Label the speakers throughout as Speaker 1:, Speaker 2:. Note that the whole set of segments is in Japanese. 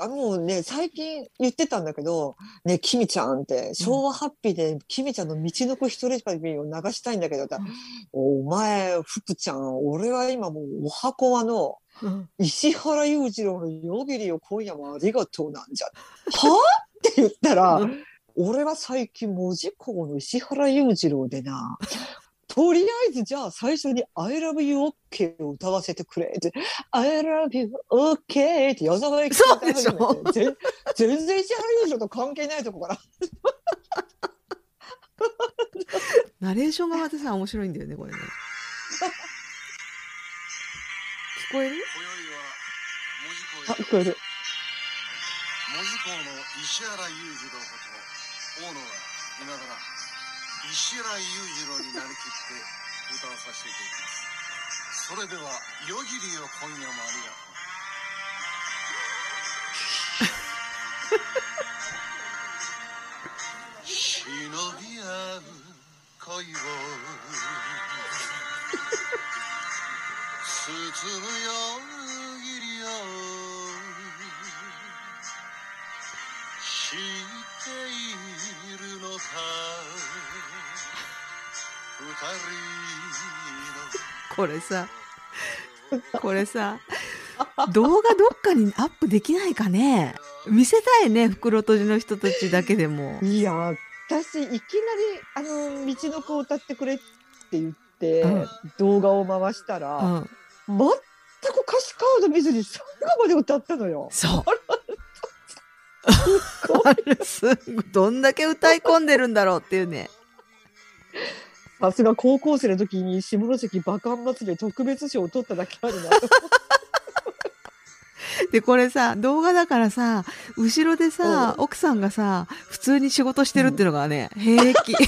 Speaker 1: あもうね、最近言ってたんだけど、ね、キミちゃんって、昭和ハッピーで、キミちゃんの道の子一人旅を流したいんだけど、お前、福ちゃん、俺は今もうお箱はの、
Speaker 2: うん。
Speaker 1: 石原裕次郎の夜霧を今夜もありがとうなんじゃ。はって言ったら、俺は最近文字工の石原裕次郎でな、とりあえずじゃあ最初に I love you OK を歌わせてくれって、I love you OK って矢沢永吉が歌い始めて
Speaker 2: そう
Speaker 1: 全全然石原裕次郎と関係ないとこから。
Speaker 2: ナレーションがまたさ面白いんだよねこれね。聞こえる？
Speaker 1: あ、聞こえる。
Speaker 3: 門司港の石原裕次郎こと大野は今から石原裕次郎になりきって歌わさせていただきます。それでは夜霧よ今夜もありがとう。忍び合う恋を包む夜霧よ知っているのか
Speaker 2: これさこれさ動画どっかにアップできないかね？見せたいね袋閉じの人たちだけでも。
Speaker 1: いや、私、いきなり、あの、道の子を歌ってくれって言って、
Speaker 2: うん。
Speaker 1: 動画を回した
Speaker 2: う
Speaker 1: ら、
Speaker 2: ん。
Speaker 1: 全く歌詞カード見ずに最後まで歌ったのよ。
Speaker 2: そう。あ れすどんだけ歌い込んでるんだろうっていうね
Speaker 1: さすが高校生の時に下関バカン祭りで特別賞を取っただけあるな。
Speaker 2: でこれさ動画だからさ後ろでさ奥さんがさ普通に仕事してるっていうのがね、平気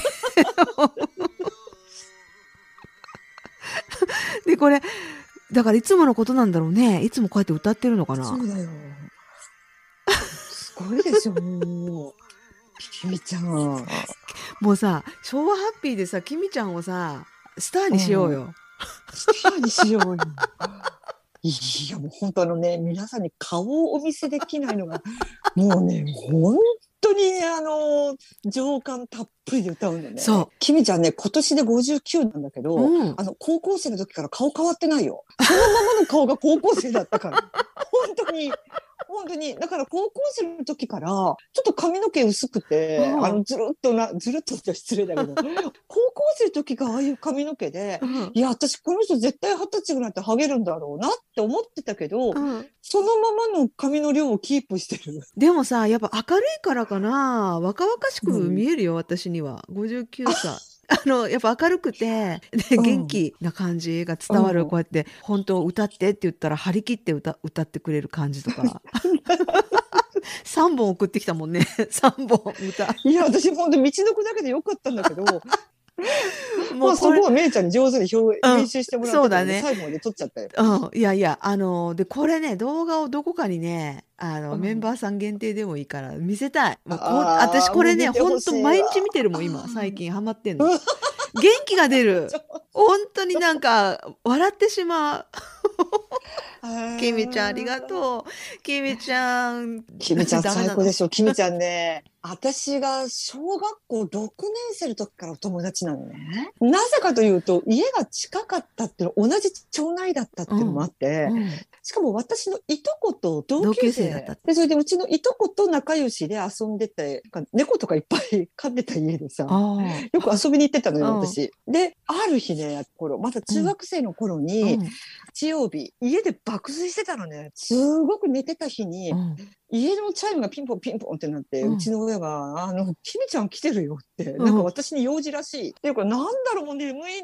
Speaker 2: でこれだからいつものことなんだろうねいつもこうやって歌ってるのかな
Speaker 1: そうだよ。すごいでしょ、もう。きみちゃん。
Speaker 2: もうさ昭和ハッピーでさきみちゃんをさスターにしようよ、
Speaker 1: スターにしようよ。いや、もう本当あのね、皆さんに顔をお見せできないのが、もうね、本当にね、あの、情感たっぷりで歌うんだよね。
Speaker 2: そう。
Speaker 1: きみちゃんね、今年で59なんだけど、
Speaker 2: うん
Speaker 1: あの、高校生の時から顔変わってないよ。そのままの顔が高校生だったから。本当に。本当に。だから高校生の時から、ちょっと髪の毛薄くて、
Speaker 2: うん。
Speaker 1: あの、ずるっとな、ずるっとって失礼だけど、高校生の時がああいう髪の毛で、
Speaker 2: うん。
Speaker 1: いや、私この人絶対二十歳ぐらいってハゲるんだろうなって思ってたけど、
Speaker 2: うん。
Speaker 1: そのままの髪の量をキープしてる。
Speaker 2: でもさやっぱ明るいからかな。若々しく見えるよ、私には。59歳あのやっぱ明るくてで
Speaker 1: うん。
Speaker 2: 元気な感じが伝わる、
Speaker 1: うん。
Speaker 2: こうやって本当歌ってって言ったら張り切って歌歌ってくれる感じとか。3本送ってきたもんね。3本歌。
Speaker 1: いや、私本当道の子だけでよかったんだけど、まあそ
Speaker 2: こ
Speaker 1: はめいちゃんに上手に表
Speaker 2: うん。
Speaker 1: 練習してもらって
Speaker 2: そうだね。
Speaker 1: 最後まで撮っちゃったよ。
Speaker 2: うん、いやいやあのでこれね動画をどこかにねあの、
Speaker 1: うん。
Speaker 2: メンバーさん限定でもいいから見せたい。もうこ私これね
Speaker 1: もう見てほ
Speaker 2: ほんと
Speaker 1: しい。わ
Speaker 2: 毎日見てるもん今最近。ハマってんの元気が出る。本当になんか笑ってしまうきみちゃんありがとう。きみちゃん。
Speaker 1: きみちゃん最高でしょ。きみちゃんね、私が小学校6年生の時からお友達なのね。なぜかというと、家が近かったっていうの、同じ町内だったっていうのもあって、
Speaker 2: うん
Speaker 1: しかも私のいとこと同級生。
Speaker 2: だった。
Speaker 1: で、それでうちのいとこと仲良しで遊んでて、なんか猫とかいっぱい飼ってた家でさ、よく遊びに行ってたのよ、
Speaker 2: うん。
Speaker 1: 私。で、ある日ね、頃、まだ中学生の頃に、
Speaker 2: うん。
Speaker 1: 日曜日、家で爆睡してたのね。すごく寝てた日に、
Speaker 2: うん。
Speaker 1: 家のチャイムがピンポンピンポンってなって、
Speaker 2: う
Speaker 1: うんちの親が、あの、きみちゃん来てるよって、
Speaker 2: うん。
Speaker 1: なんか私に用事らしい。っていうか、なんだろう、もう眠いのに、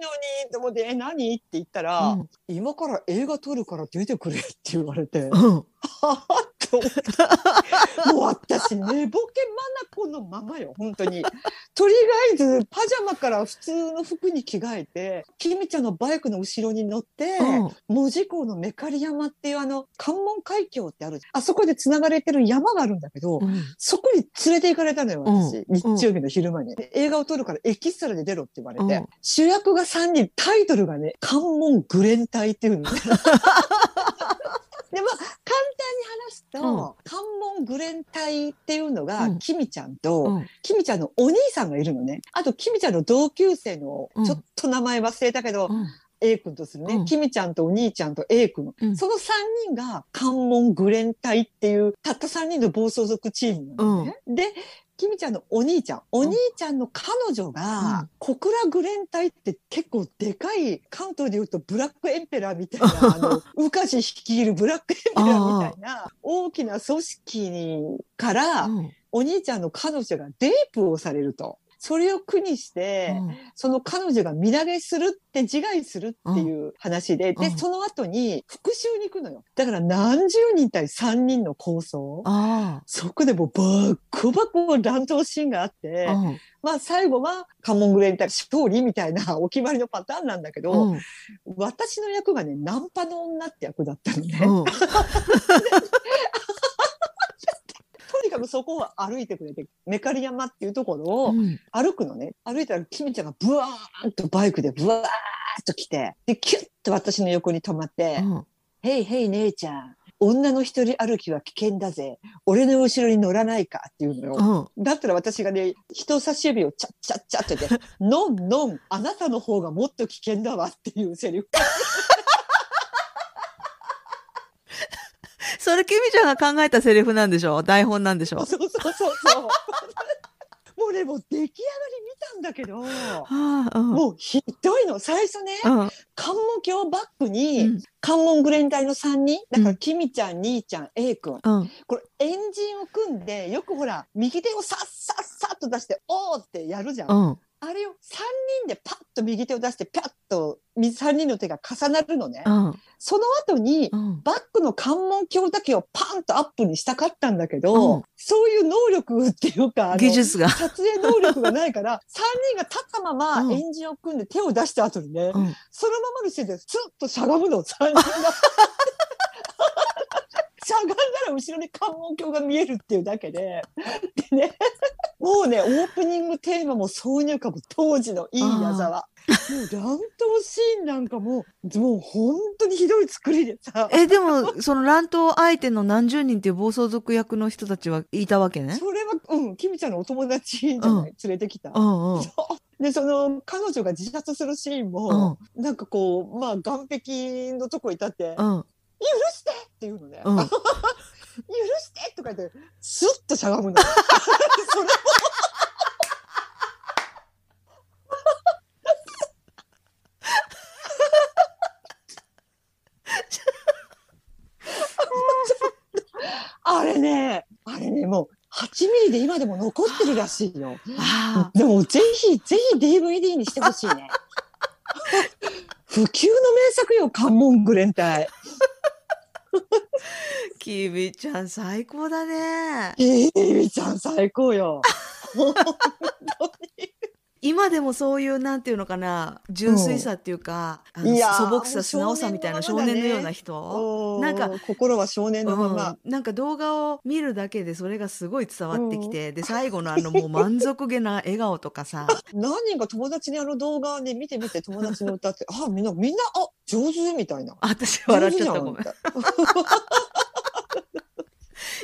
Speaker 1: と思って、え、何？って言ったら、
Speaker 2: うん。
Speaker 1: 今から映画撮るから出てくれって言われて、
Speaker 2: うん
Speaker 1: はぁって思って。もう私、寝ぼけまなこのままよ、本当に。とりあえず、パジャマから普通の服に着替えて、きみちゃんのバイクの後ろに乗って、
Speaker 2: うん
Speaker 1: 門司港のメカリ山っていうあの、関門海峡ってある。あそこで繋がれてる山があるんだけど、
Speaker 2: うん
Speaker 1: そこに連れて行かれたのよ、私。
Speaker 2: うん
Speaker 1: 日曜日の昼間に。で映画を撮るからエキストラで出ろって言われて。
Speaker 2: うん
Speaker 1: 主役が3人、タイトルがね、関門グレン隊っていうのね。でまあ簡単に話すと、関門グレン隊っていうのが、
Speaker 2: うん。
Speaker 1: キミちゃんと、
Speaker 2: うん。
Speaker 1: キミちゃんのお兄さんがいるのね。あと、キミちゃんの同級生の
Speaker 2: うん、
Speaker 1: ちょっと名前忘れたけど、
Speaker 2: うん。
Speaker 1: A 君とするね、
Speaker 2: うん。
Speaker 1: キミちゃんとお兄ちゃんと A 君、
Speaker 2: うん。
Speaker 1: その3人が関門グレン隊っていうたった3人の暴走族チームなのね。でキミちゃんのお兄ちゃんお兄ちゃんの彼女が、
Speaker 2: うん。
Speaker 1: 小倉グレン隊って結構でかい関東でいうとブラックエンペラーみたいなあの 宇梶率いるブラックエンペラーみたいな大きな組織から、
Speaker 2: うん。
Speaker 1: お兄ちゃんの彼女がレイプをされると。それを苦にして、その彼女が身投げするって自害するっていう話で、で、
Speaker 2: うん。
Speaker 1: その後に復讐に行くのよ。だから何十人対3人の構想。
Speaker 2: あ
Speaker 1: そこでもうバッコバコ乱闘シーンがあって、
Speaker 2: あうん。
Speaker 1: まあ最後はカモングレン対勝利みたいなお決まりのパターンなんだけど、
Speaker 2: うん。
Speaker 1: 私の役がね、ナンパの女って役だったのね。
Speaker 2: うん
Speaker 1: とにかくそこを歩いてくれて、メカリ山っていうところを、
Speaker 2: うん
Speaker 1: 歩くのね。歩いたら、キミちゃんがブワーンとバイクでブワーッと来て、で、キュッと私の横に止まって、
Speaker 2: うん
Speaker 1: ヘイヘイ姉ちゃん、女の一人歩きは危険だぜ。俺の後ろに乗らないかっていうのよ。
Speaker 2: うん
Speaker 1: だったら私がね、人差し指をチャッチャッチャッと言って、ノンノン、あなたの方がもっと危険だわっていうセリフ。
Speaker 2: それキミちゃんが考えたセリフなんでしょ？台本なんでしょ？
Speaker 1: そうそうそうそう。もうね、もう出来上がり見たんだけど、
Speaker 2: はあうん
Speaker 1: もうひどいの。最初ね、
Speaker 2: うん
Speaker 1: 関門橋バック
Speaker 2: う
Speaker 1: に、
Speaker 2: ん
Speaker 1: 関門グレン隊の3人、だから、
Speaker 2: うん
Speaker 1: キミちゃん、兄ちゃん、A 君。
Speaker 2: うん
Speaker 1: これ、エンジンを組んで、よくほら、右手をさっさっさっと出して、おーってやるじゃん。
Speaker 2: うん
Speaker 1: あれを3人でパッと右手を出して、ピャッと3人の手が重なるのね。
Speaker 2: うん。
Speaker 1: その後に、
Speaker 2: うん。
Speaker 1: バックの関門橋だけをパンとアップにしたかったんだけど、
Speaker 2: うん。
Speaker 1: そういう能力っていうか、
Speaker 2: 技術が。
Speaker 1: 撮影能力がないから、3人が立ったまま
Speaker 2: うん。
Speaker 1: エンジンを組んで手を出した後にね、
Speaker 2: うん。
Speaker 1: そのままの姿勢でスッとしゃがむの、3人が。しゃがんだら後ろに関門橋が見えるっていうだけで。でね、もうね、オープニングテーマも挿入歌も当時のいい矢沢。もう乱闘シーンなんかもう、もう本当にひどい作りでさ。
Speaker 2: えでもその乱闘相手の何十人っていう暴走族役の人たちはいたわけね？
Speaker 1: それは、うん、キミちゃんのお友達じゃない、
Speaker 2: うん
Speaker 1: 連れてきた。
Speaker 2: うん。うん
Speaker 1: で、その、彼女が自殺するシーンも、なんかこう、まあ、岸壁のとこに立って、
Speaker 2: うん。
Speaker 1: 許してって言うのね。
Speaker 2: うん。
Speaker 1: 許 してとか言って、スッとしゃがむの。それあれね、あれね、もう、8ミリで今でも残ってるらしいよ。
Speaker 2: あ
Speaker 1: でも、ぜひ、ぜひ DVD にしてほしいね。不朽の名作よ、関門グレン隊。
Speaker 2: ーキミちゃん最高だね。
Speaker 1: ええみちゃん最高よ。本当に。
Speaker 2: 今でもそういうなんていうのかな純粋さっていうか、あの
Speaker 1: いやー
Speaker 2: 素朴さ素直さみたいな少
Speaker 1: 少年の
Speaker 2: ような人、
Speaker 1: な
Speaker 2: なんんか
Speaker 1: か心は少年のまま。
Speaker 2: うん、なんか動画を見るだけでそれがすごい伝わってきて、で最後のあのもう満足げな笑顔とかさ。
Speaker 1: 何人か友達にあの動画ね見てみて友達の歌ってあみんなみんなあ上手みたいな。
Speaker 2: 私笑っちゃったごめん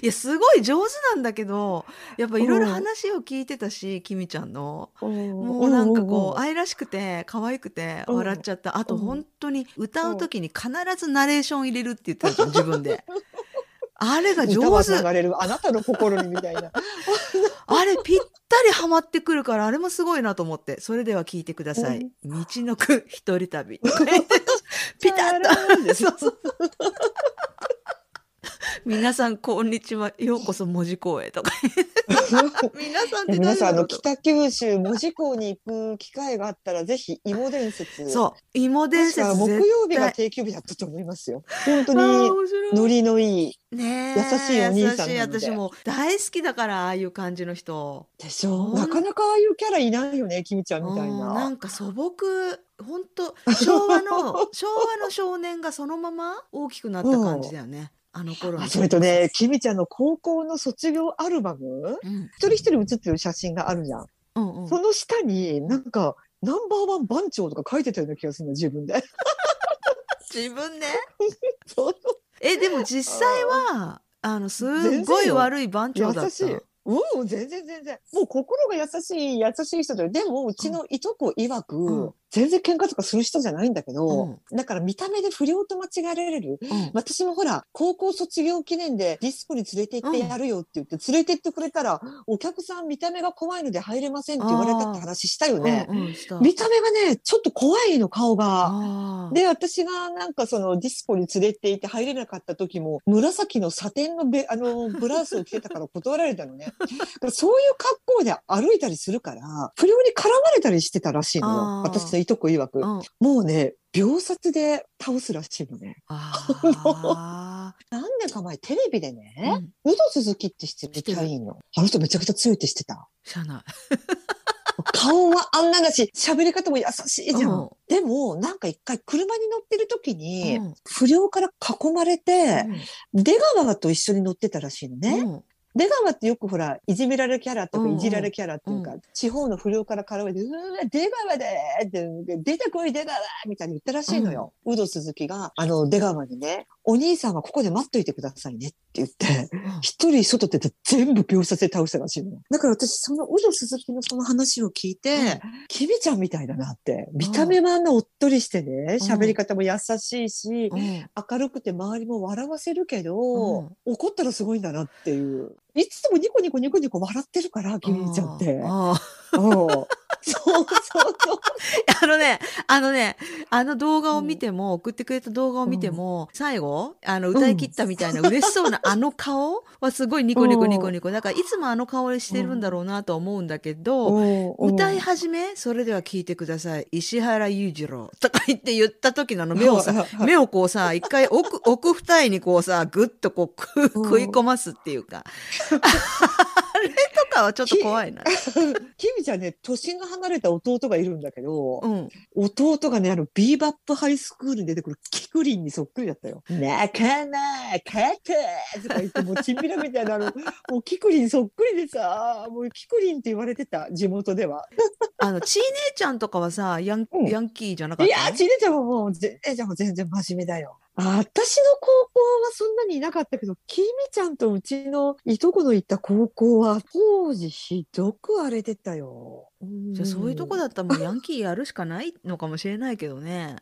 Speaker 2: いやすごい上手なんだけどやっぱいろいろ話を聞いてたしきみちゃんの。も
Speaker 1: も
Speaker 2: うなんかこう愛らしくて可愛くて
Speaker 1: うん。
Speaker 2: 笑っちゃった。あと
Speaker 1: うん。
Speaker 2: 本当に歌う時に必ずナレーション入れるって言ってたじゃん自分で。あれが
Speaker 1: 歌
Speaker 2: 上手
Speaker 1: あなたの心にみたいな。
Speaker 2: あれぴったりハマってくるからあれもすごいなと思って。それでは聞いてください「道のく一人旅」ピタッと そうそう 皆さんこんにちは。ようこそ門司港へとか。皆さん
Speaker 1: 皆さんあの北九州門司港に行く機会があったらぜひ芋伝説。
Speaker 2: そう。芋伝説絶
Speaker 1: 木曜日が
Speaker 2: 対
Speaker 1: 定休日だったと思いますよ。本当にノリのいい
Speaker 2: ねえ
Speaker 1: 優しいお兄さん
Speaker 2: 私も大好きだからああいう感じの人。
Speaker 1: でしょ？
Speaker 2: うん
Speaker 1: なかなかああいうキャラいないよね、きみちゃんみたい
Speaker 2: うんな
Speaker 1: な。
Speaker 2: んか素朴本当昭和の 昭和の少年がそのまま大きくなった感じだよね、あの頃
Speaker 1: それとね、きみちゃんの高校の卒業アルバム？
Speaker 2: うん
Speaker 1: 一人一人写ってる写真があるじゃん。
Speaker 2: うんうん
Speaker 1: その下になんか、ナンバーワン番長とか書いてたような気がするの、自分で？
Speaker 2: 自分ねえ、でも実際は、あの、すっごい悪い番長だった。
Speaker 1: 優しい。うん、全然全然。もう心が優しい、優しい人で。でも、うちのいとこ曰く、
Speaker 2: うん
Speaker 1: 全然喧嘩とかする人じゃないんだけど、
Speaker 2: うん
Speaker 1: だから見た目で不良と間違えられる。
Speaker 2: うん
Speaker 1: 私もほら、高校卒業記念でディスコに連れて行ってやるよって言って、連れて行ってくれたら、お客さん見た目が怖いので入れませんって言われたって話したよね。
Speaker 2: うんうん
Speaker 1: 見た目がね、ちょっと怖いの、顔が。で、私がなんかそのディスコに連れて行って入れなかった時も、紫のサテンのベあのブラウスを着てたから断られたのね。そういう格好で歩いたりするから、不良に絡まれたりしてたらしいのよ。私のいとこ曰く。
Speaker 2: うん
Speaker 1: もうね、秒殺で倒すらしいのね。
Speaker 2: あ
Speaker 1: 何年か前テレビで
Speaker 2: ー
Speaker 1: ね、
Speaker 2: うん
Speaker 1: ウド鈴木って知ってるキャインの。あの人めちゃくちゃ強いって知ってた。
Speaker 2: しゃあない。
Speaker 1: 顔はあんなだし、喋り方も優しいじゃん。
Speaker 2: うん
Speaker 1: でも、なんか一回車に乗ってる時に、
Speaker 2: うん
Speaker 1: 不良から囲まれて、出川と一緒に乗ってたらしいのね。
Speaker 2: うん
Speaker 1: 出川ってよくほら、いじめられるキャラと
Speaker 2: うんうん。
Speaker 1: かいじられるキャラっていうか、
Speaker 2: う
Speaker 1: 地方の不良から絡めて、うわ、出川でーって、出てこい出川みたいに言ったらしいのよ。ウド鈴木が、あの、出川にね、お兄さんはここで待っといてくださいねって言って、一人外出て全部秒殺で倒したらしいのよ。だから私、そのウド鈴木のその話を聞いて、キミちゃんみたいだなって。見た目はあんなおっとりしてね、喋り方も優しいし、
Speaker 2: うん。
Speaker 1: 明るくて周りも笑わせるけど、
Speaker 2: うん。
Speaker 1: 怒ったらすごいんだなっていう。いつもニコニコニコニコ笑ってるから、キミちゃんって。そうそうそう。
Speaker 2: あのね、あのね、あの動画を見ても、送ってくれた動画を見ても、最後、あの、歌い切ったみたいな嬉しそうなあの顔はすごいニコニコニコニコ。だから、いつもあの顔してるんだろうなとは思うんだけど、
Speaker 1: うん
Speaker 2: 歌い始め、それでは聞いてください。石原裕次郎 とか言って言った時のあの目をさ、
Speaker 1: はい
Speaker 2: 目をこうさ、一回奥、奥二重にこうさ、ぐっとこう食い込ますっていうか。あれとかはちょっと怖いな。
Speaker 1: キミちゃんね、年が離れた弟がいるんだけど、
Speaker 2: うん。
Speaker 1: 弟がね、あの、ビーバップハイスクールに出てくるキクリンにそっくりだったよ。泣かない、帰ってとか言って、もうチンピラみたいなの、もうキクリンそっくりでさ、もうキクリンって言われてた、地元では。
Speaker 2: あの、ちー姉ちゃんとかはさ、ヤン,、
Speaker 1: うん
Speaker 2: ヤンキーじゃなかったの？
Speaker 1: いやー、ちねちゃんはもう、ぜねちゃんも全然真面目だよ。あ私の高校はそんなにいなかったけど、きみちゃんとうちのいとこの行った高校は、当時ひどく荒れてたよ。
Speaker 2: じゃあそういうとこだったらもうヤンキーやるしかないのかもしれないけどね。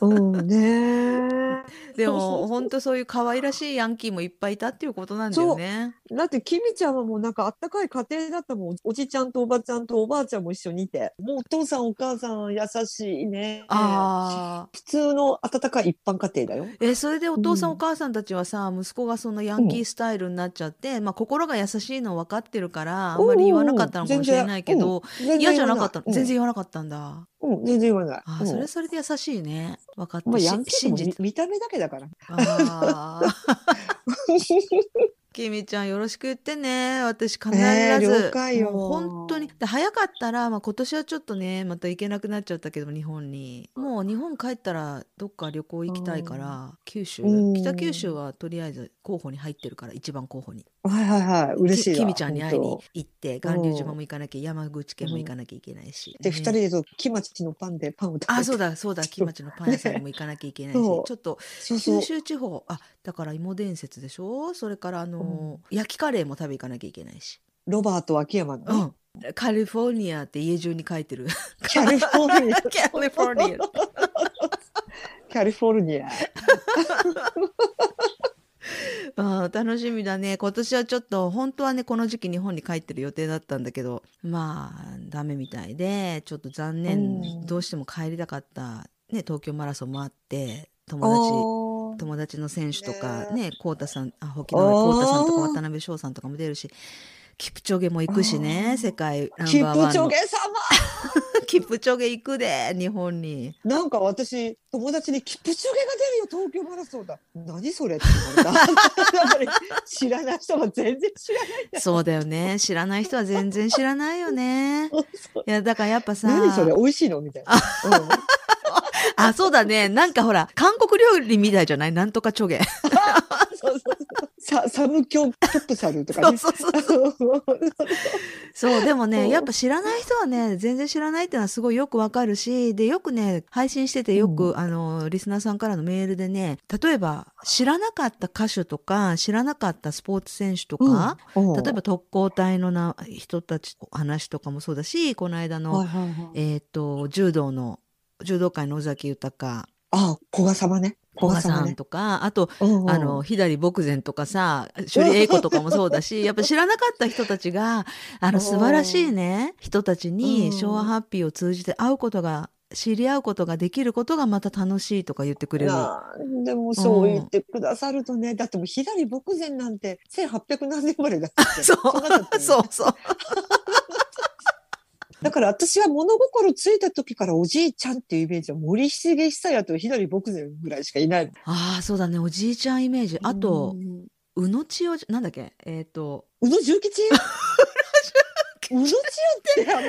Speaker 1: うんね
Speaker 2: で
Speaker 1: そうそうそう
Speaker 2: も本当そういう可愛らしいヤンキーもいっぱいいたっていうことなんだよね。
Speaker 1: だって、きみちゃんはもうなんかあったかい家庭だったもん。おじちゃんとおばちゃんとおばあちゃんも一緒にいて。もうお父さんお母さん優しいね。
Speaker 2: ああ。
Speaker 1: 普通の温かい一般家庭だよ。
Speaker 2: えそれでお父さん、
Speaker 1: うん
Speaker 2: お母さんたちはさ息子がそのヤンキースタイルになっちゃって、まあ心が優しいの分かってるからあんまり言わなかったのかもしれないけど、嫌じゃなかったの、
Speaker 1: うん
Speaker 2: 全然言わなかったんだ。
Speaker 1: うん、全然言わない。
Speaker 2: あそれはそれで優しいね。分かって、
Speaker 1: まあ、
Speaker 2: し
Speaker 1: ヤン。見見た目だけだから。
Speaker 2: ああ。きみちゃんよろしく言ってね。私必ず。
Speaker 1: えー了解よ
Speaker 2: 本当に。で早かったら、まあ今年はちょっとね、また行けなくなっちゃったけど、日本に。もう日本帰ったらどっか旅行行きたいから、九州
Speaker 1: う。ん
Speaker 2: 北九州はとりあえず候補に入ってるから、一番候補に。
Speaker 1: はいはいはい。嬉しいわ。
Speaker 2: ききみちゃんに会いに
Speaker 1: 本
Speaker 2: 行って、巌流島も行かなきゃ、山口県も行かなきゃいけないし。
Speaker 1: 当で、
Speaker 2: ね
Speaker 1: 二人でと、木町のパンでパンを食べて。
Speaker 2: あ、そうだ、そうだ、木町のパン屋さんにも行かなきゃいけないし、
Speaker 1: そう
Speaker 2: ちょっと
Speaker 1: そうそう
Speaker 2: 九。州地方あだから芋伝説でしょそれからあのー焼きカレーも食べ行かなきゃいけないし、
Speaker 1: ロバート秋山のね、
Speaker 2: うん、カリフォルニアって家中に書いてる
Speaker 1: キャリフォルニア。
Speaker 2: カリフォルニア
Speaker 1: キャリフォルニア。
Speaker 2: あー楽しみだね。今年はちょっと本当はねこの時期日本に帰ってる予定だったんだけどまあダメみたいでちょっと残念、
Speaker 1: うん。
Speaker 2: どうしても帰りたかった、ね、東京マラソンもあって友達友達の選手とか
Speaker 1: ね
Speaker 2: ね浩太さんあ沖縄の浩太さんとか渡辺翔さんとかも出るしキプチョゲも行くし
Speaker 1: あ
Speaker 2: ね
Speaker 1: ー。
Speaker 2: 世界ナン
Speaker 1: キプ
Speaker 2: バーワンの。
Speaker 1: チョゲ様
Speaker 2: キプチョゲ行くで日本に。
Speaker 1: なんか私、友達にキプチョゲが出るよ、東京マラソンだ。何それって言われた。やっぱり知らない人は全然知らない。
Speaker 2: そうだよね。知らない人は全然知らないよね。いやだからやっぱさ
Speaker 1: 何それ美味しいの？みたいな。うん。
Speaker 2: あそうだね。なんかほら韓国料理みたいじゃない？なんとかチョゲ
Speaker 1: そうそう。ササムキョププサルとかね。
Speaker 2: そうそうそうそう、でもね、やっぱ知らない人はね、全然知らないっていうのはすごいよくわかるし、で、よくね、配信しててよく、
Speaker 1: う
Speaker 2: あの、リスナーさんからのメールでね、例えば、知らなかった歌手とか、知らなかったスポーツ選手とか、
Speaker 1: うん。
Speaker 2: 例えば特攻隊のな人たち話とかもそうだし、この間の、
Speaker 1: はいはいはい。
Speaker 2: えっ、と、柔道の、柔道界の尾崎豊、
Speaker 1: あ、古賀様ね。
Speaker 2: 古賀さん
Speaker 1: ね。
Speaker 2: とか、あと、
Speaker 1: うんうん。
Speaker 2: あの、左牧前とかさ、処理英子とかもそうだし、やっぱ知らなかった人たちが、あの、素晴らしいね、人たち
Speaker 1: うん。
Speaker 2: に昭和ハッピーを通じて会うことが、知り合うことができることがまた楽しいとか言ってくれる。
Speaker 1: でもそう言ってくださるとね、だってもう左牧前なんて1800何年生まれだっ
Speaker 2: そう。そう そう。
Speaker 1: だから私は物心ついた時からおじいちゃんっていうイメージは森重久彌と左牧前ぐらいしかいない。
Speaker 2: ああ、そうだね、おじいちゃんイメージ。あと
Speaker 1: う、ん
Speaker 2: 宇野千代、なんだっけ？えっ、と、
Speaker 1: 宇野重吉？宇野千代ってあの、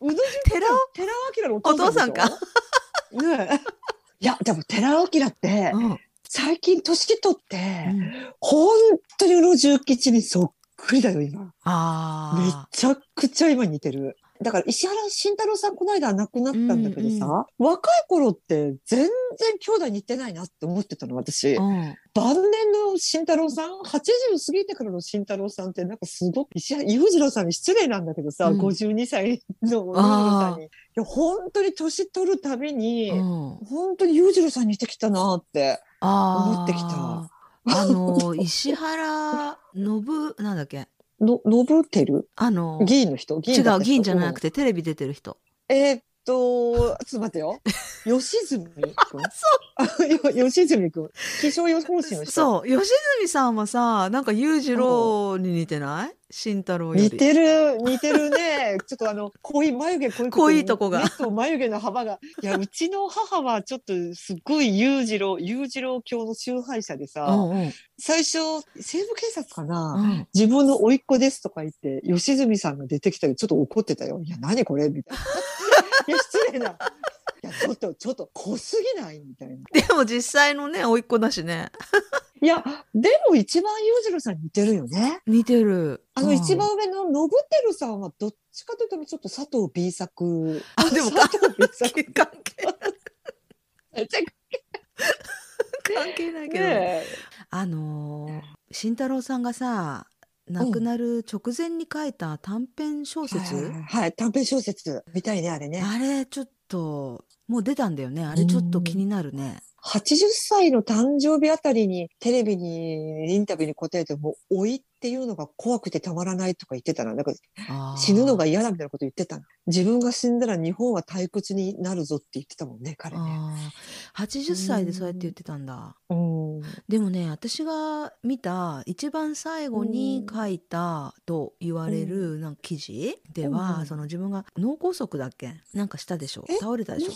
Speaker 1: 宇野重吉
Speaker 2: 寺尾？
Speaker 1: 寺尾明のお父さん
Speaker 2: か。
Speaker 1: ねえ。いや、でも寺尾明って、
Speaker 2: うん。
Speaker 1: 最近年取って、
Speaker 2: うん
Speaker 1: 本当に宇野重吉にそっくりだよ、今。め
Speaker 2: あ
Speaker 1: ちゃくちゃ今似てる。だから石原慎太郎さんこの間亡くなったんだけどさ、若い頃って全然兄弟似てないなって思ってたの、私。
Speaker 2: あ。うん。
Speaker 1: 晩年の慎太郎さん、80過ぎてからの慎太郎さんってなんかすごく石原裕次郎さんに失礼なんだけどさ、
Speaker 2: うん
Speaker 1: 52歳の裕次郎さんに。いや、本当に年取るたびに、
Speaker 2: うん。
Speaker 1: 本当に裕次郎さんに似てきたなって。思ってきた。
Speaker 2: あの、石原信、なんだっけ？
Speaker 1: の、信てる？
Speaker 2: あの、
Speaker 1: 議員の人？議
Speaker 2: 違う、議員じゃなくてテレビ出てる人。
Speaker 1: えーっと、ちょっと待ってよ。吉住くんそう。吉住くん。気象予報士の人。
Speaker 2: そう、吉住さんはさ、なんか裕次郎に似てない？慎太郎より。
Speaker 1: 似てる、似てるね。ちょっとあの、濃い眉毛濃い
Speaker 2: 濃いとこが
Speaker 1: 目と眉毛の幅が。いや、うちの母はちょっとすっごい裕次郎、裕次郎教の崇拝者でさ、
Speaker 2: うんうん。
Speaker 1: 最初、西部警察かな、
Speaker 2: うん
Speaker 1: 自分の甥っ子ですとか言って、吉住さんが出てきたり、ちょっと怒ってたよ。いや、何これ？みたいな。いや、失礼な。いや、ちょっと、ちょっと濃すぎない？みたいな。
Speaker 2: でも実際のね、甥っ子だしね。
Speaker 1: いや、でも一番裕次郎さんに似てるよね。
Speaker 2: 似てる。
Speaker 1: あの、
Speaker 2: うん
Speaker 1: 一番上の信輝さんはどっちかというとちょっと佐藤 B 作。
Speaker 2: あでも
Speaker 1: 佐藤 B 作。
Speaker 2: 関係
Speaker 1: めっちゃ
Speaker 2: 関係ないけど。
Speaker 1: ね
Speaker 2: あのー、慎太郎さんがさ、亡くなる直前に書いた短編小説、
Speaker 1: はい、はい、短編小説。見たいね、あれね。
Speaker 2: あれちょっと、もう出たんだよね。あれちょっと気になるね。
Speaker 1: 80歳の誕生日あたりにテレビにインタビューに答えても、老いっていうのが怖くてたまらないとか言ってたな。なんか死ぬのが嫌だみたいなこと言ってたの。自分が死んだら日本は退屈になるぞって言ってたもんね、彼ね。
Speaker 2: あー。80歳でそうやって言ってたんだ。
Speaker 1: うん。
Speaker 2: でもね私が見た一番最後に書いたと言われるなんか記事では、
Speaker 1: うん
Speaker 2: その自分が脳梗塞だっけ？なんかしたでしょ？
Speaker 1: え？
Speaker 2: 倒れたでしょ？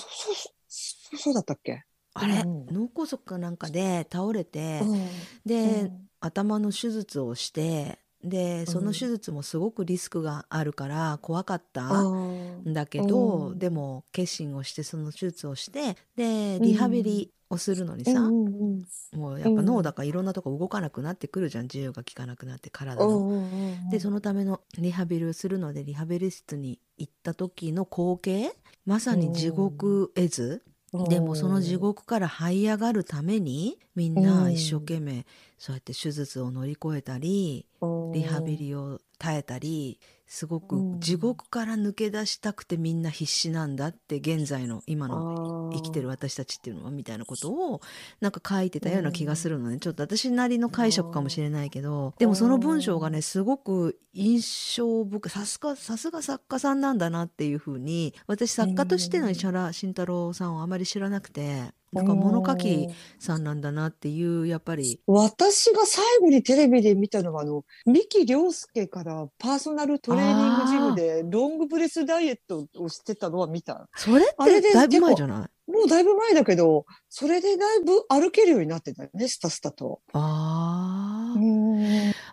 Speaker 1: そうだったっけ？
Speaker 2: あれ、
Speaker 1: うん。
Speaker 2: 脳梗塞かなんかで倒れて、
Speaker 1: うん。
Speaker 2: で、
Speaker 1: うん
Speaker 2: 頭の手術をしてでその
Speaker 1: うん
Speaker 2: 手術もすごくリスクがあるから怖かった
Speaker 1: あ
Speaker 2: ん
Speaker 1: ー
Speaker 2: だけど、
Speaker 1: うん。
Speaker 2: でも決心をしてその手術をしてでリハビリをするのにさ、
Speaker 1: うんうん
Speaker 2: もうやっぱ脳だからいろんなとこ動かなくなってくるじゃん自由が利かなくなって体の。でそのためのリハビリをするのでリハビリ室に行った時の光景まさに地獄絵図、でもその地獄から這い上がるためにみんな一生懸命そうやって手術を乗り越えたりリハビリを耐えたりすごく
Speaker 1: うん。
Speaker 2: 地獄から抜け出したくてみんな必死なんだって現在の今の生きてる私たちっていうのはみたいなことをなんか書いてたような気がするのね、ちょっと私なりの解釈かもしれないけどでもその文章がねすごく印象深いさすがさすが作家さんなんだなっていうふうに私作家としての石原慎太郎さんをあまり知らなくてだから物書きさんなんだなっていうやっぱり。
Speaker 1: 私が最後にテレビで見たのは、あの、三木亮介からパーソナルトレーニングジムでロングブレスダイエットをしてたのは見た。
Speaker 2: それってだいぶ前じゃない？
Speaker 1: もうだいぶ前だけど、それでだいぶ歩けるようになってたよね、スタスタと。
Speaker 2: あ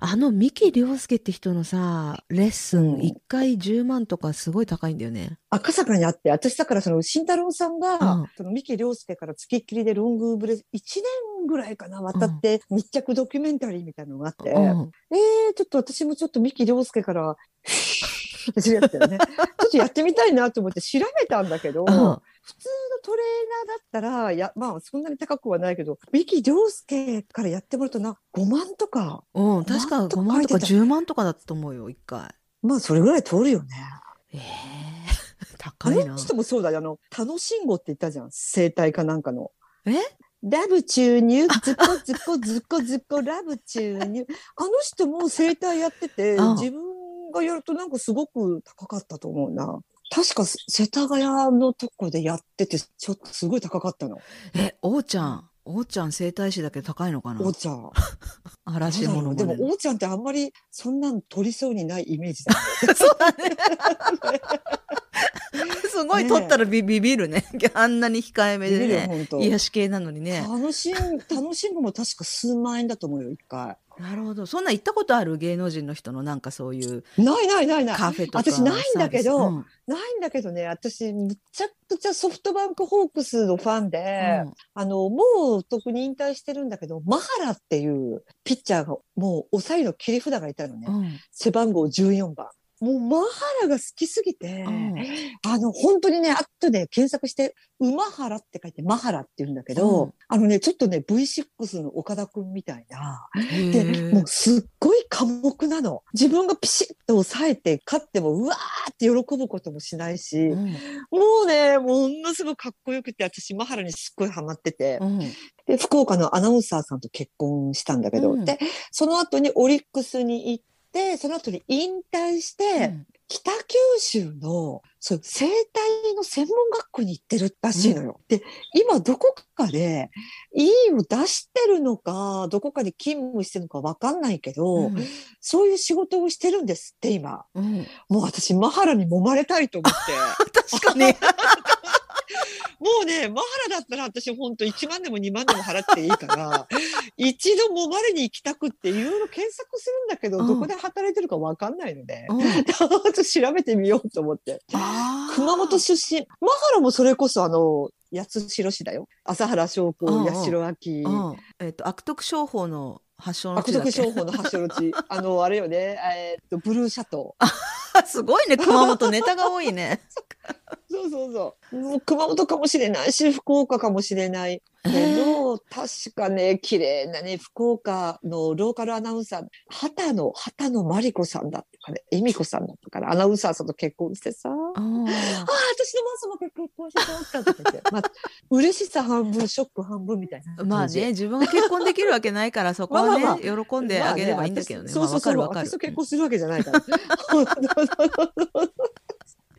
Speaker 2: あの三木亮介って人のさ、レッスン
Speaker 1: うん
Speaker 2: 1回10万とかすごい高いんだよね。
Speaker 1: 赤坂にあって、私だからその慎太郎さんが、
Speaker 2: うん
Speaker 1: その三木亮介から付きっきりでロングブレ、1年ぐらいかな、渡って密着ドキュメンタリーみたいなのがあって、
Speaker 2: うん。
Speaker 1: えー、ちょっと私もちょっと三木亮介から、ね。ちょっとやってみたいなと思って調べたんだけど、
Speaker 2: うん
Speaker 1: 普通のトレーナーだったら、や、まあそんなに高くはないけど、三木亮介からやってもらうとな、5万とか、
Speaker 2: うん、確か
Speaker 1: なんと
Speaker 2: 5万とか
Speaker 1: 書いてた
Speaker 2: 10万とかだったと思うよ、1回。
Speaker 1: まあそれぐらい通るよね。
Speaker 2: ええ
Speaker 1: あ
Speaker 2: 高いな
Speaker 1: の。人もそうだよ。あの、楽しんごって言ったじゃん。生態かなんかの。
Speaker 2: え？
Speaker 1: ラブ注入、ズコズコズコズコラブ注入。あの人も生態やってて、
Speaker 2: ああ
Speaker 1: 自分がやるとなんかすごく高かったと思うな。確か世田谷のとこでやってて、ちょっとすごい高かったの。
Speaker 2: え、王ちゃん。王ちゃん整体師だけど高いのかな？
Speaker 1: おーちゃん。
Speaker 2: 嵐
Speaker 1: どうだろうでも、おーちゃんってあんまりそんなん取りそうにないイメージだ、
Speaker 2: そうだね。すごい取ったらビビビるね。あんなに控えめでね。癒し系なのにね。
Speaker 1: 楽しん、楽しむも確か数万円だと思うよ、一回。
Speaker 2: なるほど。そんな行ったことある？芸能人の人のなんかそういう
Speaker 1: ないないないない。
Speaker 2: カフェとか。
Speaker 1: 私ないんだけど
Speaker 2: サービス？
Speaker 1: ないんだけどね、私、むちゃくちゃソフトバンクホークスのファンで、
Speaker 2: うん
Speaker 1: あの、もう特に引退してるんだけど、マハラっていうピッチャーが、もう抑えの切り札がいたのね。
Speaker 2: うん
Speaker 1: 背番号14番。もうマハラが好きすぎて、
Speaker 2: うん。
Speaker 1: あの、本当にね、後で検索して、馬原って書いてマハラって言うんだけど、
Speaker 2: うん。
Speaker 1: あのね、ちょっとね、V6 の岡田くんみたいな、で、もうすっごい寡黙なの。自分がピシッと抑えて勝ってもうわーって喜ぶこともしないし、
Speaker 2: うん。
Speaker 1: もうね、ものすごくかっこよくて、私、マハラにすっごいハマってて、
Speaker 2: うん。
Speaker 1: で、福岡のアナウンサーさんと結婚したんだけど、
Speaker 2: うん。
Speaker 1: で、その後にオリックスに行って、その後に引退して、
Speaker 2: うん
Speaker 1: 北九州の、そう、生態の専門学校に行ってるらしいのよ。で、今どこかで、いいを出してるのか、どこかで勤務してるのかわかんないけど、
Speaker 2: うん
Speaker 1: そういう仕事をしてるんですって、今。
Speaker 2: うん
Speaker 1: もう私、マハラに揉まれたいと思って。
Speaker 2: 確かに。
Speaker 1: もうね、マハラだったら私ほんと1万でも2万でも払っていいから、一度揉まれに行きたくっていろいろ検索するんだけど、
Speaker 2: うん。
Speaker 1: どこで働いてるかわかんないので、
Speaker 2: うん。
Speaker 1: 調べてみようと思って。熊本出身。マハラもそれこそあの、八代市だよ。朝原将
Speaker 2: うん
Speaker 1: 校、
Speaker 2: うん。
Speaker 1: 八代亜
Speaker 2: うん。えっと悪徳商法の発祥の
Speaker 1: 悪
Speaker 2: 地だっけ？
Speaker 1: 徳商法の発祥の地。あの、あれよね、えーっと、ブルーシャト
Speaker 2: すごいね。熊本ネタが多いね。
Speaker 1: ー。そうそうそう。もう熊本かもしれないし、福岡かもしれないけど、確かね、綺麗なね、福岡のローカルアナウンサー、畑野、畑野真理子さんだったかね、恵美子さんだったから、アナウンサーさんと結婚してさ、ああ、
Speaker 2: うん
Speaker 1: 私のマンスも結婚してたんだとか言って、まあ、嬉しさ半分、ショック半分みたいな。
Speaker 2: まあね、自分が結婚できるわけないから、そこはね、
Speaker 1: まあまあま
Speaker 2: 喜んであげればいいんだけどね。まあ、
Speaker 1: まあ私そうそうそう
Speaker 2: わかるわかる
Speaker 1: 私と。結婚するわけじゃないから。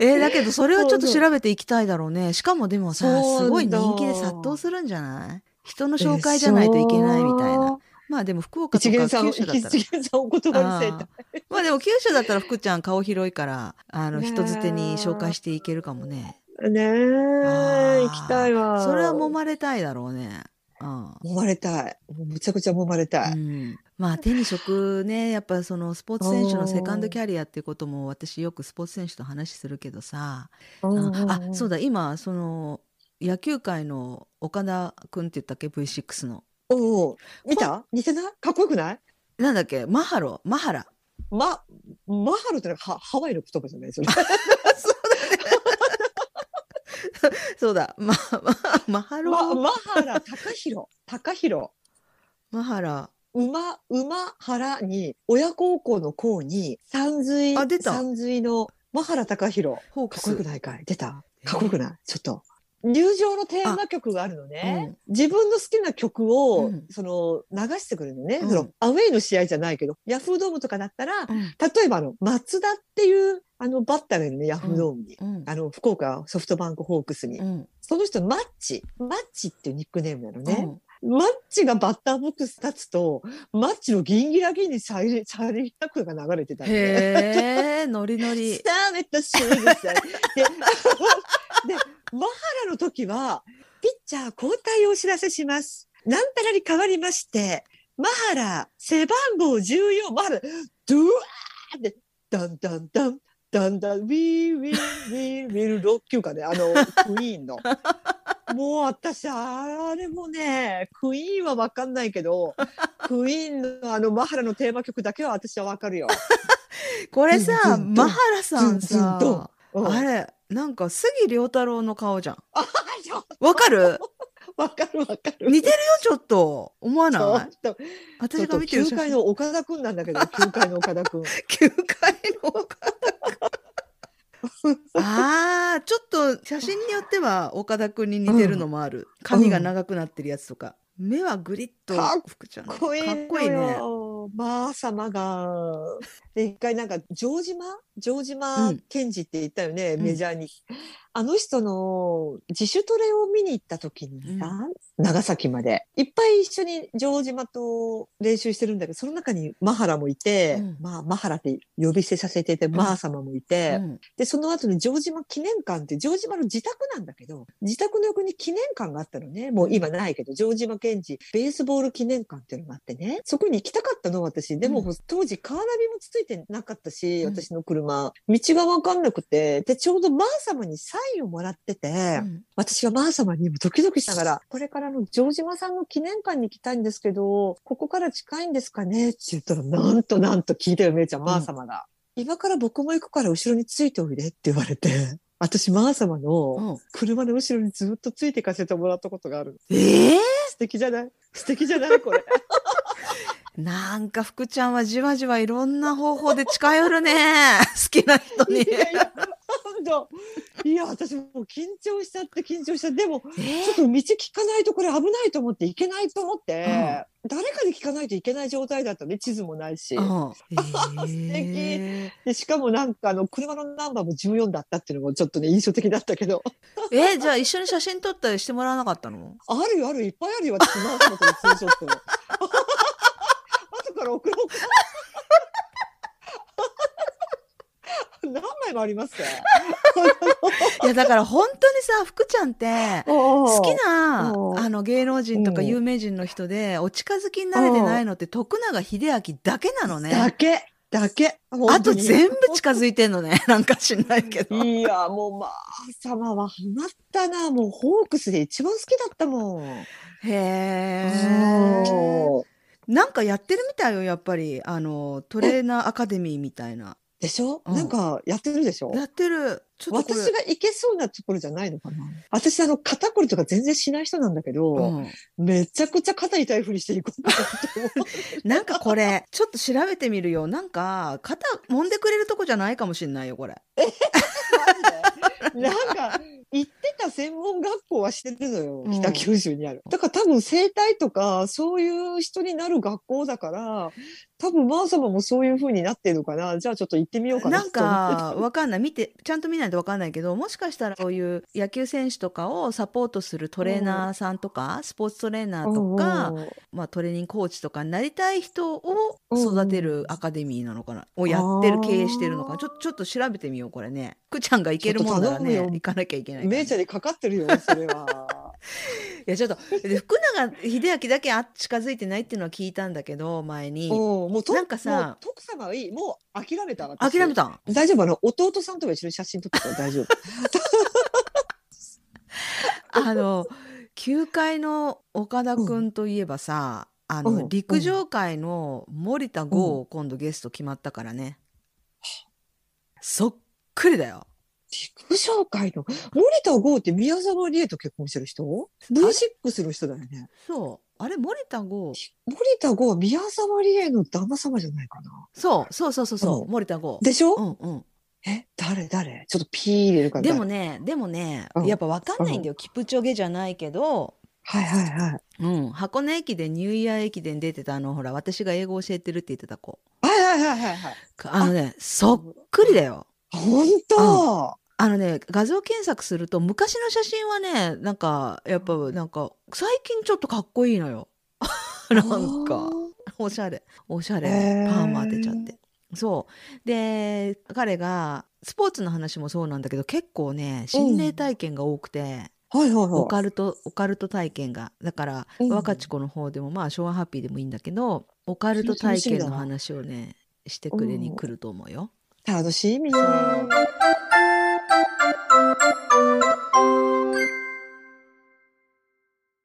Speaker 2: えーだけど、それはちょっと調べていきたいだろうね。しかもでもさ、すごい人気で殺到するんじゃない？人の紹介じゃないといけないみたいな。。まあでも福岡とか九州だったら。
Speaker 1: 一元さんお言葉にせえた。
Speaker 2: まあでも九州だったら福ちゃん顔広いから、あの、人づてに紹介していけるかもね。
Speaker 1: ねえ、行きたいわ。
Speaker 2: それは揉まれたいだろうね。うん。
Speaker 1: 揉まれたい。もうむちゃくちゃ揉まれたい。
Speaker 2: うん、まあ手に職ねやっぱそのスポーツ選手のセカンドキャリアっていうことも私よくスポーツ選手と話するけどさ、ああそう
Speaker 1: だ。
Speaker 2: だ今その野球界の岡田君って言ったっけ？V6 の。
Speaker 1: おお、見た？似てない？かっこよくない？
Speaker 2: なんだっけ？マハロマハラ。
Speaker 1: ま、マハロってのはハハワイの言葉じゃない？それ。
Speaker 2: そうだままマハロ、
Speaker 1: ま、マハラ、高弘。高弘。
Speaker 2: マハラ
Speaker 1: 馬、馬原に、親孝行の孝に、三髄、
Speaker 2: あ出た
Speaker 1: 三髄のマハラ高弘。
Speaker 2: ホークス
Speaker 1: かっこよくないかい？出た？かっこよくない？ちょっと。入場のテーマ曲があるのね。自分の好きな曲を、
Speaker 2: うん
Speaker 1: その、流してくれるのね。
Speaker 2: うん
Speaker 1: その、アウェイの試合じゃないけど、ヤフードームとかだったら、
Speaker 2: うん
Speaker 1: 例えばあの、松田っていう、あの、バッターがいるね、ヤフードームに。
Speaker 2: うん
Speaker 1: あの、福岡ソフトバンクホークスに。
Speaker 2: うん
Speaker 1: その人、マッチ。マッチっていうニックネームなのね。
Speaker 2: うん
Speaker 1: マッチがバッターボックス立つと、マッチのギンギラギンにサイレン、サイレンタクが流れてたのね。
Speaker 2: へえ ノリノリ
Speaker 1: スターメットシュールさん。で、で、マハラの時は、ピッチャー交代をお知らせします。なんたらに変わりまして、マハラ、背番号14、マハラ、ドゥワーって、ダンダンダン、ダンダン、ウィーウィーウィーウィー、6級かね、あの、クイーンの。もう私、あれもね、クイーンはわかんないけど、クイーンのあのマハラのテーマ曲だけは私はわかるよ。
Speaker 2: これさ、マハラさんさ、
Speaker 1: うん
Speaker 2: あれ、なんか杉良太郎の顔じゃん。
Speaker 1: あちょ
Speaker 2: わかる？
Speaker 1: わかるわかる。
Speaker 2: 似てるよ、ちょっと。思わ
Speaker 1: ちょ
Speaker 2: ない？
Speaker 1: っと、ちょ
Speaker 2: 私
Speaker 1: っと
Speaker 2: が見てる
Speaker 1: 球界の岡田くんなんだけど、球界の岡田くん。
Speaker 2: 球界の岡田君 ああ、ちょっと写真によっては岡田君に似てるのもある。髪が長くなってるやつとか。目はグリッと
Speaker 1: かっ
Speaker 2: 福ちゃん。
Speaker 1: かっこいい？
Speaker 2: かっこいいね。
Speaker 1: のよ。まあ様が。で、一回なんか、城島城島
Speaker 2: うん
Speaker 1: 健二って言ったよね、
Speaker 2: うん
Speaker 1: メジャーに。あの人の自主トレを見に行った時にさ、長崎まで。いっぱい一緒に城島と練習してるんだけど、その中にマハラもいて、
Speaker 2: うん
Speaker 1: まあ、マハラって呼び捨てさせていて、マー様もいて、
Speaker 2: うん
Speaker 1: で、その後に城島記念館って、城島の自宅なんだけど、自宅の横に記念館があったのね。もう今ないけど、城島健二ベースボール記念館っていうのがあってね。そこに行きたかったの、私。でも、
Speaker 2: う
Speaker 1: 当時カーナビもついてなかったし、
Speaker 2: うん
Speaker 1: 私の車。道がわかんなくて、で、ちょうどマー様にサインをもらってて、
Speaker 2: うん。
Speaker 1: 私はマー様にもドキドキしながら、これからの城島さんの記念館に行きたいんですけど、ここから近いんですかね？って言ったら、なんとなんと聞いたよ、めいちゃん、マー様が。今から僕も行くから後ろについておいでって言われて、私、マー様の
Speaker 2: うん。
Speaker 1: 車の後ろにずっとついて行かせてもらったことがある。
Speaker 2: ええ
Speaker 1: 素敵じゃない？素敵じゃない？これ。
Speaker 2: なんか福ちゃんはじわじわいろんな方法で近寄るね。好きな人に
Speaker 1: い。やいや、本当いや、私もう緊張しちゃって緊張しちゃって、でも、
Speaker 2: え
Speaker 1: ちょっと道聞かないとこれ危ないと思って行けないと思って、誰かに聞かないといけない状態だったね。地図もないし。
Speaker 2: うん
Speaker 1: 敵でしかもなんかあの車のナンバーも14だったっていうのもちょっとね印象的だったけど。
Speaker 2: えじゃあ一緒に写真撮ったりしてもらわなかったの？
Speaker 1: あるよあるいっぱいあるよ私マーサのとのツーショット。後から送ろうか。何枚もありますね。
Speaker 2: いやだから本当にさ福ちゃんって好
Speaker 1: 好
Speaker 2: きな
Speaker 1: うん
Speaker 2: あの芸能人とか
Speaker 1: うん
Speaker 2: 有名人の人でお近づきになれてないのって徳永英明だけなの
Speaker 1: だ
Speaker 2: ね。
Speaker 1: けだけ。
Speaker 2: あと全部近づいてんのね。なんか知んないけど。
Speaker 1: いやもうマー様はハマったなもうホークスで一番好きだったもん。
Speaker 2: へえ。なんかやってるみたいよやっぱりあのトレーナーアカデミーみたいな。
Speaker 1: でしょ、
Speaker 2: うん
Speaker 1: なんかやってるでしょ？
Speaker 2: やってる。ちょっとこれ。
Speaker 1: 私が行けそうなところじゃないのかな私あの肩こりとか全然しない人なんだけど、
Speaker 2: うん
Speaker 1: めちゃくちゃ肩痛いふりしていこうかなと思う。
Speaker 2: なんかこれちょっと調べてみるよ。なんか肩揉んでくれるとこじゃないかもしれないよこれ。
Speaker 1: マジで？なんか行ってた専門学校はしてるのよ、
Speaker 2: うん
Speaker 1: 北九州にある。だから多分整体とかそういう人になる学校だから多分マー様もそういう風になってるのかな。じゃあちょっと行ってみようかな。
Speaker 2: なんかわかんない。見てちゃんと見ないとわかんないけどもしかしたらそういう野球選手とかをサポートするトレーナーさんとか、スポーツトレーナーとか、まあ、トレーニングコーチとかになりたい人を育てるアカデミーなのかな？をやってる経営してるのかな？ちょちょっと調べてみようこれね。くちゃんが行けるもんならね行かなきゃいけないね、
Speaker 1: めいちゃんにかかってるよそれは。
Speaker 2: いやちょっとで福永英明だけあ近づいてないっていうのは聞いたんだけど前に。
Speaker 1: おもうと
Speaker 2: なんかさ
Speaker 1: 徳様はいいもう諦めた私
Speaker 2: 諦めたん？
Speaker 1: 大丈夫あの弟さんとか一緒に写真撮ってたら大丈夫。
Speaker 2: あの球界の岡田君といえばさ、あの、
Speaker 1: うん
Speaker 2: 陸上界の森田剛、今度ゲスト決まったからね、そっくりだよ
Speaker 1: 陸上界の森田剛って宮沢りえと結婚してる人 ?V6 の人だよね。
Speaker 2: そう。あれ？森田剛？
Speaker 1: 森田剛は宮沢りえの旦那様じゃないかな。
Speaker 2: そう。そうそうそうそう、
Speaker 1: うん。
Speaker 2: 森田剛。
Speaker 1: でしょ、
Speaker 2: うんうん。
Speaker 1: え？誰？誰？ちょっとピー入れるから。
Speaker 2: でもねでもね、
Speaker 1: うん。
Speaker 2: やっぱ分かんないんだよ、キプチョゲじゃないけど。
Speaker 1: はいはいはい。
Speaker 2: うん、箱根駅伝ニューイヤー駅伝出てたあのほら私が英語教えてるって言ってた子。
Speaker 1: はいはいはいはいはい。
Speaker 2: あのねそっくりだよ。
Speaker 1: 本当、
Speaker 2: あのね画像検索すると昔の写真はねなんかやっぱなんか最近ちょっとかっこいいのよ。なんかおしゃれ。おしゃれ。
Speaker 1: へー。
Speaker 2: パーマ当てちゃって。そう。で彼がスポーツの話もそうなんだけど結構ね心霊体験が多くて、
Speaker 1: はいはいはい。
Speaker 2: オカルトオカルト体験が。だから、
Speaker 1: うん。
Speaker 2: 若智子の方でもまあ昭和ハッピーでもいいんだけどオカルト体験の話をねしてくれに来ると思うよ。
Speaker 1: 楽しみ。Thank you.